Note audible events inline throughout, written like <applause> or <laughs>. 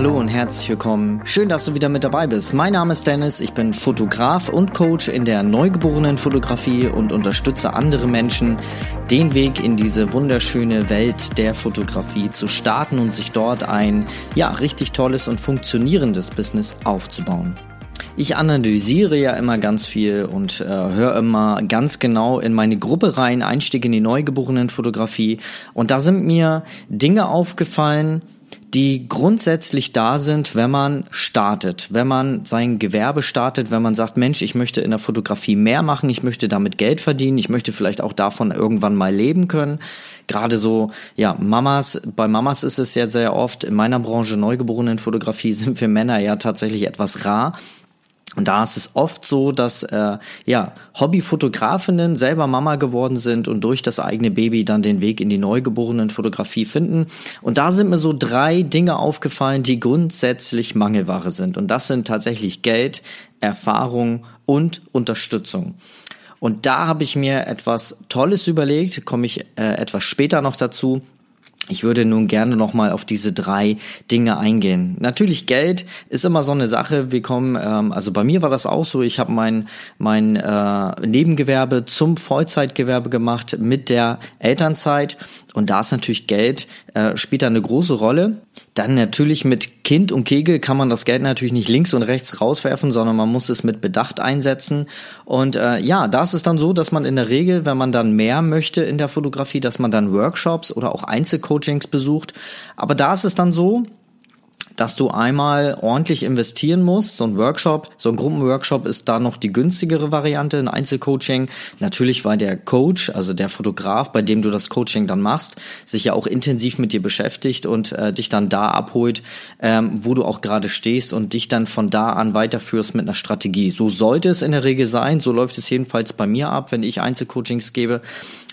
Hallo und herzlich willkommen. Schön, dass du wieder mit dabei bist. Mein Name ist Dennis, ich bin Fotograf und Coach in der neugeborenen Fotografie und unterstütze andere Menschen, den Weg in diese wunderschöne Welt der Fotografie zu starten und sich dort ein, ja, richtig tolles und funktionierendes Business aufzubauen. Ich analysiere ja immer ganz viel und äh, höre immer ganz genau in meine Gruppe rein, Einstieg in die neugeborenen Fotografie. Und da sind mir Dinge aufgefallen, die grundsätzlich da sind, wenn man startet, wenn man sein Gewerbe startet, wenn man sagt, Mensch, ich möchte in der Fotografie mehr machen, ich möchte damit Geld verdienen, ich möchte vielleicht auch davon irgendwann mal leben können. Gerade so, ja, Mamas, bei Mamas ist es ja sehr oft, in meiner Branche neugeborenen Fotografie <laughs> sind wir Männer ja tatsächlich etwas rar. Und da ist es oft so, dass äh, ja Hobbyfotografinnen selber Mama geworden sind und durch das eigene Baby dann den Weg in die neugeborenen Fotografie finden. Und da sind mir so drei Dinge aufgefallen, die grundsätzlich Mangelware sind. Und das sind tatsächlich Geld, Erfahrung und Unterstützung. Und da habe ich mir etwas Tolles überlegt, komme ich äh, etwas später noch dazu. Ich würde nun gerne nochmal auf diese drei Dinge eingehen. Natürlich Geld ist immer so eine Sache. Wir kommen, ähm, also bei mir war das auch so. Ich habe mein mein äh, Nebengewerbe zum Vollzeitgewerbe gemacht mit der Elternzeit und da ist natürlich Geld, äh, spielt da eine große Rolle. Dann natürlich mit Kind und Kegel kann man das Geld natürlich nicht links und rechts rauswerfen, sondern man muss es mit Bedacht einsetzen. Und äh, ja, da ist es dann so, dass man in der Regel, wenn man dann mehr möchte in der Fotografie, dass man dann Workshops oder auch Einzelcoachings besucht. Aber da ist es dann so, dass du einmal ordentlich investieren musst. So ein Workshop, so ein Gruppenworkshop ist da noch die günstigere Variante, ein Einzelcoaching. Natürlich, weil der Coach, also der Fotograf, bei dem du das Coaching dann machst, sich ja auch intensiv mit dir beschäftigt und äh, dich dann da abholt, ähm, wo du auch gerade stehst und dich dann von da an weiterführst mit einer Strategie. So sollte es in der Regel sein. So läuft es jedenfalls bei mir ab, wenn ich Einzelcoachings gebe.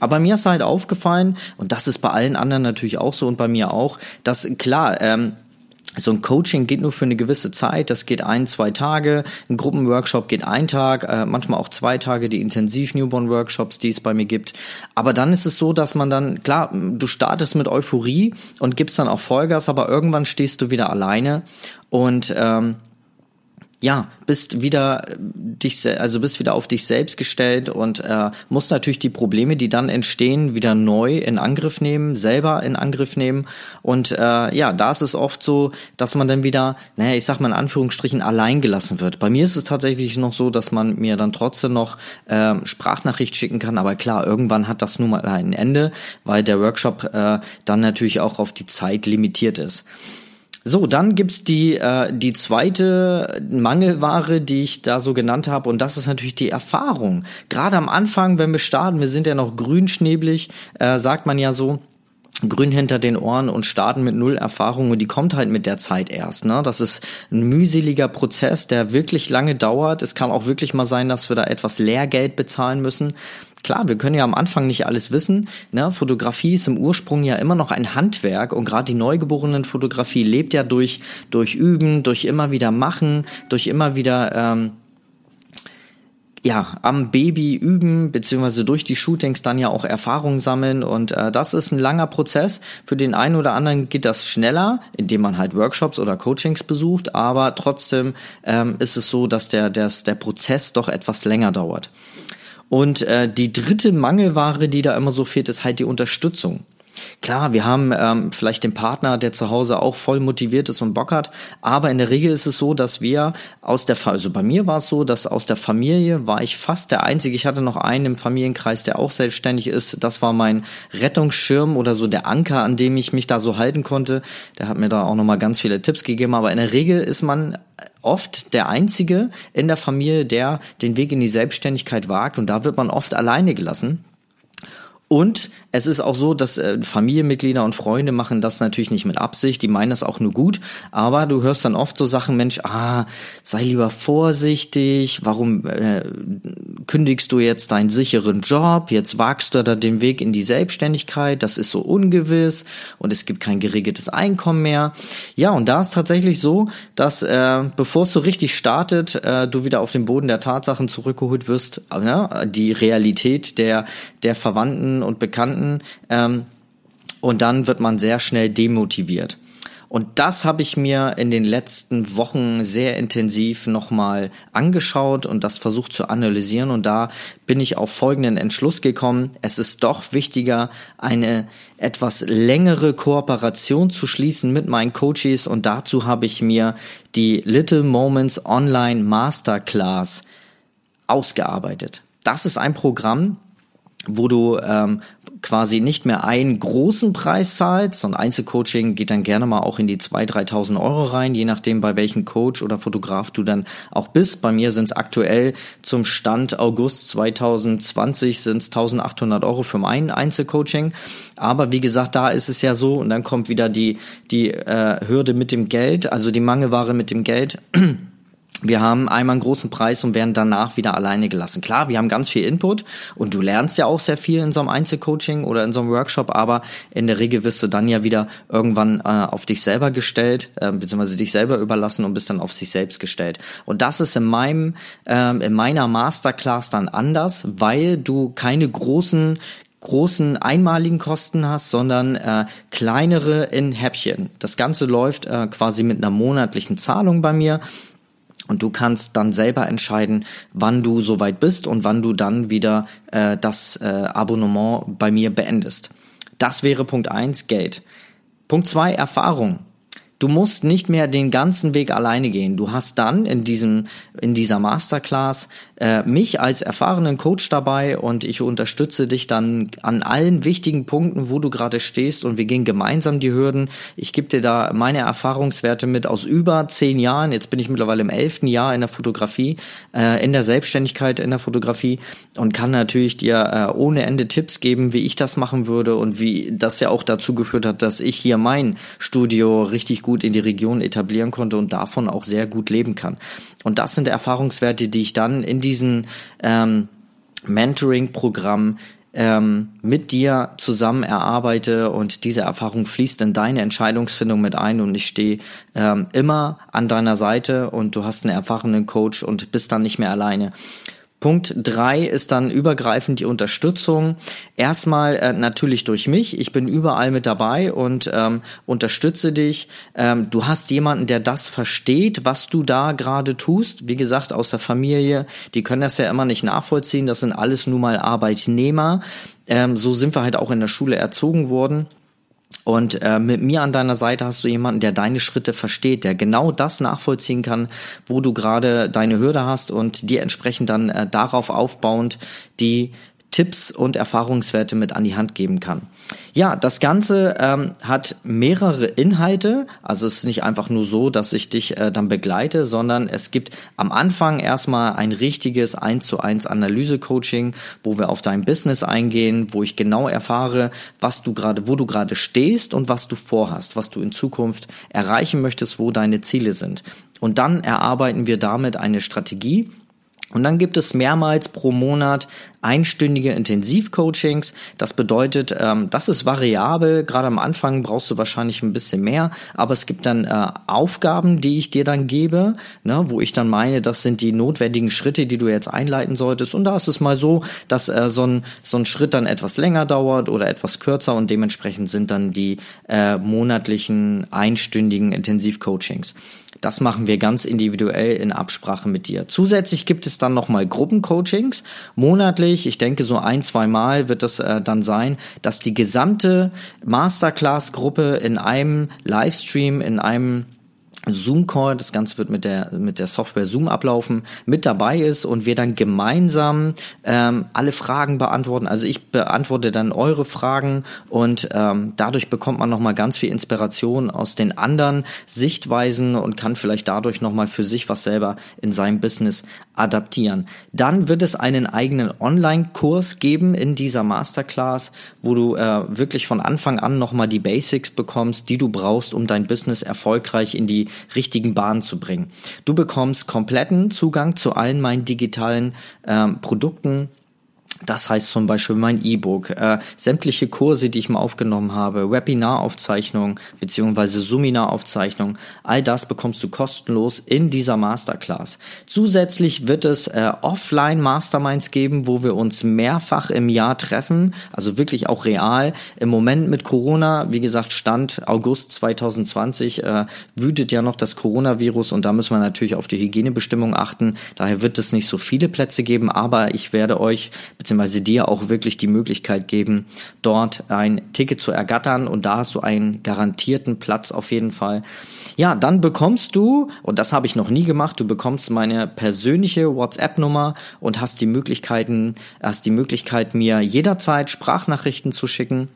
Aber mir ist halt aufgefallen, und das ist bei allen anderen natürlich auch so und bei mir auch, dass klar, ähm, so ein Coaching geht nur für eine gewisse Zeit, das geht ein, zwei Tage, ein Gruppenworkshop geht ein Tag, äh, manchmal auch zwei Tage, die Intensiv-Newborn-Workshops, die es bei mir gibt. Aber dann ist es so, dass man dann, klar, du startest mit Euphorie und gibst dann auch Vollgas, aber irgendwann stehst du wieder alleine. Und ähm, ja, bist wieder äh, dich, also bist wieder auf dich selbst gestellt und äh, musst natürlich die Probleme, die dann entstehen, wieder neu in Angriff nehmen, selber in Angriff nehmen. Und äh, ja, da ist es oft so, dass man dann wieder, naja, ich sag mal in Anführungsstrichen, allein gelassen wird. Bei mir ist es tatsächlich noch so, dass man mir dann trotzdem noch äh, Sprachnachricht schicken kann, aber klar, irgendwann hat das nun mal ein Ende, weil der Workshop äh, dann natürlich auch auf die Zeit limitiert ist. So, dann gibt's die, äh, die zweite Mangelware, die ich da so genannt habe, und das ist natürlich die Erfahrung. Gerade am Anfang, wenn wir starten, wir sind ja noch grünschneblig, äh, sagt man ja so, grün hinter den Ohren und starten mit null Erfahrung und die kommt halt mit der Zeit erst. Ne? Das ist ein mühseliger Prozess, der wirklich lange dauert. Es kann auch wirklich mal sein, dass wir da etwas Lehrgeld bezahlen müssen. Klar, wir können ja am Anfang nicht alles wissen. Ne? Fotografie ist im Ursprung ja immer noch ein Handwerk und gerade die neugeborenen Fotografie lebt ja durch, durch Üben, durch immer wieder Machen, durch immer wieder ähm, ja, am Baby üben, beziehungsweise durch die Shootings dann ja auch Erfahrung sammeln. Und äh, das ist ein langer Prozess. Für den einen oder anderen geht das schneller, indem man halt Workshops oder Coachings besucht, aber trotzdem ähm, ist es so, dass der, der, der Prozess doch etwas länger dauert. Und äh, die dritte Mangelware, die da immer so fehlt, ist halt die Unterstützung. Klar, wir haben ähm, vielleicht den Partner, der zu Hause auch voll motiviert ist und Bock hat, aber in der Regel ist es so, dass wir aus der, also bei mir war es so, dass aus der Familie war ich fast der Einzige, ich hatte noch einen im Familienkreis, der auch selbstständig ist, das war mein Rettungsschirm oder so der Anker, an dem ich mich da so halten konnte, der hat mir da auch nochmal ganz viele Tipps gegeben, aber in der Regel ist man oft der Einzige in der Familie, der den Weg in die Selbstständigkeit wagt und da wird man oft alleine gelassen. Und es ist auch so, dass äh, Familienmitglieder und Freunde machen das natürlich nicht mit Absicht, die meinen das auch nur gut, aber du hörst dann oft so Sachen, Mensch, ah, sei lieber vorsichtig, warum äh, kündigst du jetzt deinen sicheren Job, jetzt wagst du da den Weg in die Selbstständigkeit, das ist so ungewiss. Und es gibt kein geregeltes Einkommen mehr. Ja, und da ist tatsächlich so, dass äh, bevor es so richtig startet, äh, du wieder auf den Boden der Tatsachen zurückgeholt wirst, äh, die Realität der, der Verwandten und Bekannten ähm, und dann wird man sehr schnell demotiviert. Und das habe ich mir in den letzten Wochen sehr intensiv nochmal angeschaut und das versucht zu analysieren. Und da bin ich auf folgenden Entschluss gekommen. Es ist doch wichtiger, eine etwas längere Kooperation zu schließen mit meinen Coaches. Und dazu habe ich mir die Little Moments Online Masterclass ausgearbeitet. Das ist ein Programm, wo du ähm, quasi nicht mehr einen großen Preis zahlst. So ein Einzelcoaching geht dann gerne mal auch in die 2.000, 3.000 Euro rein, je nachdem, bei welchem Coach oder Fotograf du dann auch bist. Bei mir sind es aktuell zum Stand August 2020 sind es 1.800 Euro für mein Einzelcoaching. Aber wie gesagt, da ist es ja so und dann kommt wieder die, die äh, Hürde mit dem Geld, also die Mangelware mit dem Geld. Wir haben einmal einen großen Preis und werden danach wieder alleine gelassen. Klar, wir haben ganz viel Input und du lernst ja auch sehr viel in so einem Einzelcoaching oder in so einem Workshop, aber in der Regel wirst du dann ja wieder irgendwann äh, auf dich selber gestellt, äh, beziehungsweise dich selber überlassen und bist dann auf sich selbst gestellt. Und das ist in meinem, äh, in meiner Masterclass dann anders, weil du keine großen großen einmaligen Kosten hast, sondern äh, kleinere in Häppchen. Das Ganze läuft äh, quasi mit einer monatlichen Zahlung bei mir und du kannst dann selber entscheiden, wann du soweit bist und wann du dann wieder äh, das äh, Abonnement bei mir beendest. Das wäre Punkt eins Geld. Punkt zwei Erfahrung. Du musst nicht mehr den ganzen Weg alleine gehen. Du hast dann in diesem in dieser Masterclass äh, mich als erfahrenen Coach dabei und ich unterstütze dich dann an allen wichtigen Punkten, wo du gerade stehst und wir gehen gemeinsam die Hürden. Ich gebe dir da meine Erfahrungswerte mit aus über zehn Jahren. Jetzt bin ich mittlerweile im elften Jahr in der Fotografie, äh, in der Selbstständigkeit in der Fotografie und kann natürlich dir äh, ohne Ende Tipps geben, wie ich das machen würde und wie das ja auch dazu geführt hat, dass ich hier mein Studio richtig gut gut in die Region etablieren konnte und davon auch sehr gut leben kann. Und das sind Erfahrungswerte, die ich dann in diesen ähm, Mentoring-Programm ähm, mit dir zusammen erarbeite und diese Erfahrung fließt in deine Entscheidungsfindung mit ein und ich stehe ähm, immer an deiner Seite und du hast einen erfahrenen Coach und bist dann nicht mehr alleine. Punkt drei ist dann übergreifend die Unterstützung. Erstmal äh, natürlich durch mich. Ich bin überall mit dabei und ähm, unterstütze dich. Ähm, du hast jemanden, der das versteht, was du da gerade tust. Wie gesagt, aus der Familie. Die können das ja immer nicht nachvollziehen. Das sind alles nun mal Arbeitnehmer. Ähm, so sind wir halt auch in der Schule erzogen worden. Und äh, mit mir an deiner Seite hast du jemanden, der deine Schritte versteht, der genau das nachvollziehen kann, wo du gerade deine Hürde hast und dir entsprechend dann äh, darauf aufbauend die Tipps und Erfahrungswerte mit an die Hand geben kann. Ja, das Ganze ähm, hat mehrere Inhalte. Also es ist nicht einfach nur so, dass ich dich äh, dann begleite, sondern es gibt am Anfang erstmal ein richtiges 1 zu 1 Analyse-Coaching, wo wir auf dein Business eingehen, wo ich genau erfahre, was du gerade, wo du gerade stehst und was du vorhast, was du in Zukunft erreichen möchtest, wo deine Ziele sind. Und dann erarbeiten wir damit eine Strategie, und dann gibt es mehrmals pro Monat einstündige Intensivcoachings. Das bedeutet, ähm, das ist variabel. Gerade am Anfang brauchst du wahrscheinlich ein bisschen mehr, aber es gibt dann äh, Aufgaben, die ich dir dann gebe, ne, wo ich dann meine, das sind die notwendigen Schritte, die du jetzt einleiten solltest. Und da ist es mal so, dass äh, so, ein, so ein Schritt dann etwas länger dauert oder etwas kürzer und dementsprechend sind dann die äh, monatlichen einstündigen Intensivcoachings. Das machen wir ganz individuell in Absprache mit dir. Zusätzlich gibt es dann nochmal Gruppencoachings monatlich. Ich denke, so ein, zwei Mal wird das äh, dann sein, dass die gesamte Masterclass-Gruppe in einem Livestream, in einem Zoom-Call, das Ganze wird mit der, mit der Software Zoom ablaufen, mit dabei ist und wir dann gemeinsam ähm, alle Fragen beantworten. Also ich beantworte dann eure Fragen und ähm, dadurch bekommt man nochmal ganz viel Inspiration aus den anderen Sichtweisen und kann vielleicht dadurch nochmal für sich was selber in seinem Business adaptieren. Dann wird es einen eigenen Online-Kurs geben in dieser Masterclass, wo du äh, wirklich von Anfang an nochmal die Basics bekommst, die du brauchst, um dein Business erfolgreich in die richtigen Bahnen zu bringen. Du bekommst kompletten Zugang zu allen meinen digitalen ähm, Produkten Das heißt zum Beispiel mein E-Book, äh, sämtliche Kurse, die ich mal aufgenommen habe, Webinaraufzeichnung beziehungsweise Suminaraufzeichnung, all das bekommst du kostenlos in dieser Masterclass. Zusätzlich wird es äh, offline Masterminds geben, wo wir uns mehrfach im Jahr treffen, also wirklich auch real. Im Moment mit Corona, wie gesagt, Stand August 2020 äh, wütet ja noch das Coronavirus und da müssen wir natürlich auf die Hygienebestimmungen achten. Daher wird es nicht so viele Plätze geben, aber ich werde euch beziehungsweise dir auch wirklich die Möglichkeit geben, dort ein Ticket zu ergattern und da hast du einen garantierten Platz auf jeden Fall. Ja, dann bekommst du, und das habe ich noch nie gemacht, du bekommst meine persönliche WhatsApp-Nummer und hast die Möglichkeiten, hast die Möglichkeit, mir jederzeit Sprachnachrichten zu schicken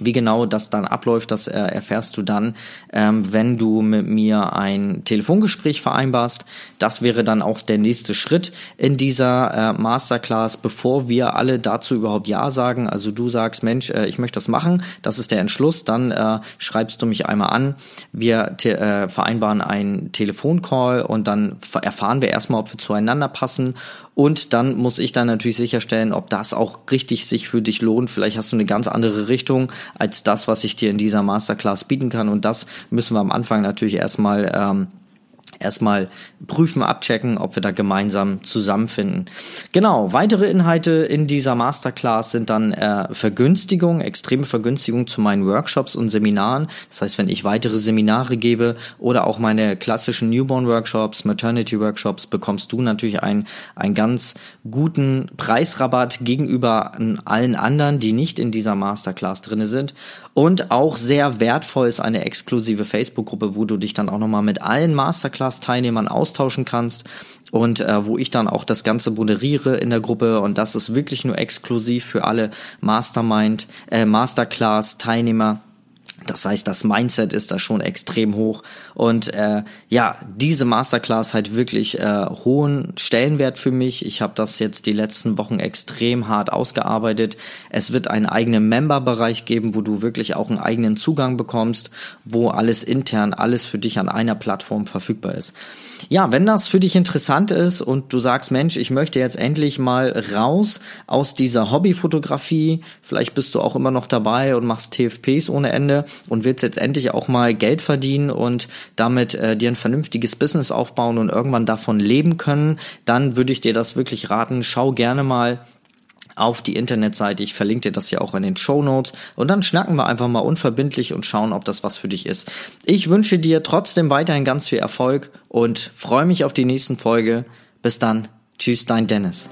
wie genau das dann abläuft, das äh, erfährst du dann, ähm, wenn du mit mir ein Telefongespräch vereinbarst. Das wäre dann auch der nächste Schritt in dieser äh, Masterclass, bevor wir alle dazu überhaupt Ja sagen. Also du sagst, Mensch, äh, ich möchte das machen, das ist der Entschluss, dann äh, schreibst du mich einmal an. Wir äh, vereinbaren einen Telefoncall und dann erfahren wir erstmal, ob wir zueinander passen und dann muss ich dann natürlich sicherstellen, ob das auch richtig sich für dich lohnt. Vielleicht hast du eine ganz andere Richtung als das, was ich dir in dieser Masterclass bieten kann. Und das müssen wir am Anfang natürlich erstmal ähm, erstmal prüfen, abchecken, ob wir da gemeinsam zusammenfinden. Genau, weitere Inhalte in dieser Masterclass sind dann äh, Vergünstigung, extreme Vergünstigung zu meinen Workshops und Seminaren. Das heißt, wenn ich weitere Seminare gebe oder auch meine klassischen Newborn-Workshops, Maternity-Workshops, bekommst du natürlich einen, einen ganz guten Preisrabatt gegenüber allen anderen, die nicht in dieser Masterclass drinne sind. Und auch sehr wertvoll ist eine exklusive Facebook-Gruppe, wo du dich dann auch nochmal mit allen Masterclass-Teilnehmern austauschen kannst und äh, wo ich dann auch das Ganze moderiere in der Gruppe. Und das ist wirklich nur exklusiv für alle Mastermind, äh, Masterclass-Teilnehmer das heißt, das Mindset ist da schon extrem hoch. Und äh, ja, diese Masterclass hat wirklich äh, hohen Stellenwert für mich. Ich habe das jetzt die letzten Wochen extrem hart ausgearbeitet. Es wird einen eigenen Member-Bereich geben, wo du wirklich auch einen eigenen Zugang bekommst, wo alles intern, alles für dich an einer Plattform verfügbar ist. Ja, wenn das für dich interessant ist und du sagst, Mensch, ich möchte jetzt endlich mal raus aus dieser Hobbyfotografie, vielleicht bist du auch immer noch dabei und machst TFPs ohne Ende und willst jetzt endlich auch mal Geld verdienen und damit äh, dir ein vernünftiges Business aufbauen und irgendwann davon leben können, dann würde ich dir das wirklich raten. Schau gerne mal auf die Internetseite. Ich verlinke dir das ja auch in den Show Notes. Und dann schnacken wir einfach mal unverbindlich und schauen, ob das was für dich ist. Ich wünsche dir trotzdem weiterhin ganz viel Erfolg und freue mich auf die nächsten Folge. Bis dann. Tschüss, dein Dennis.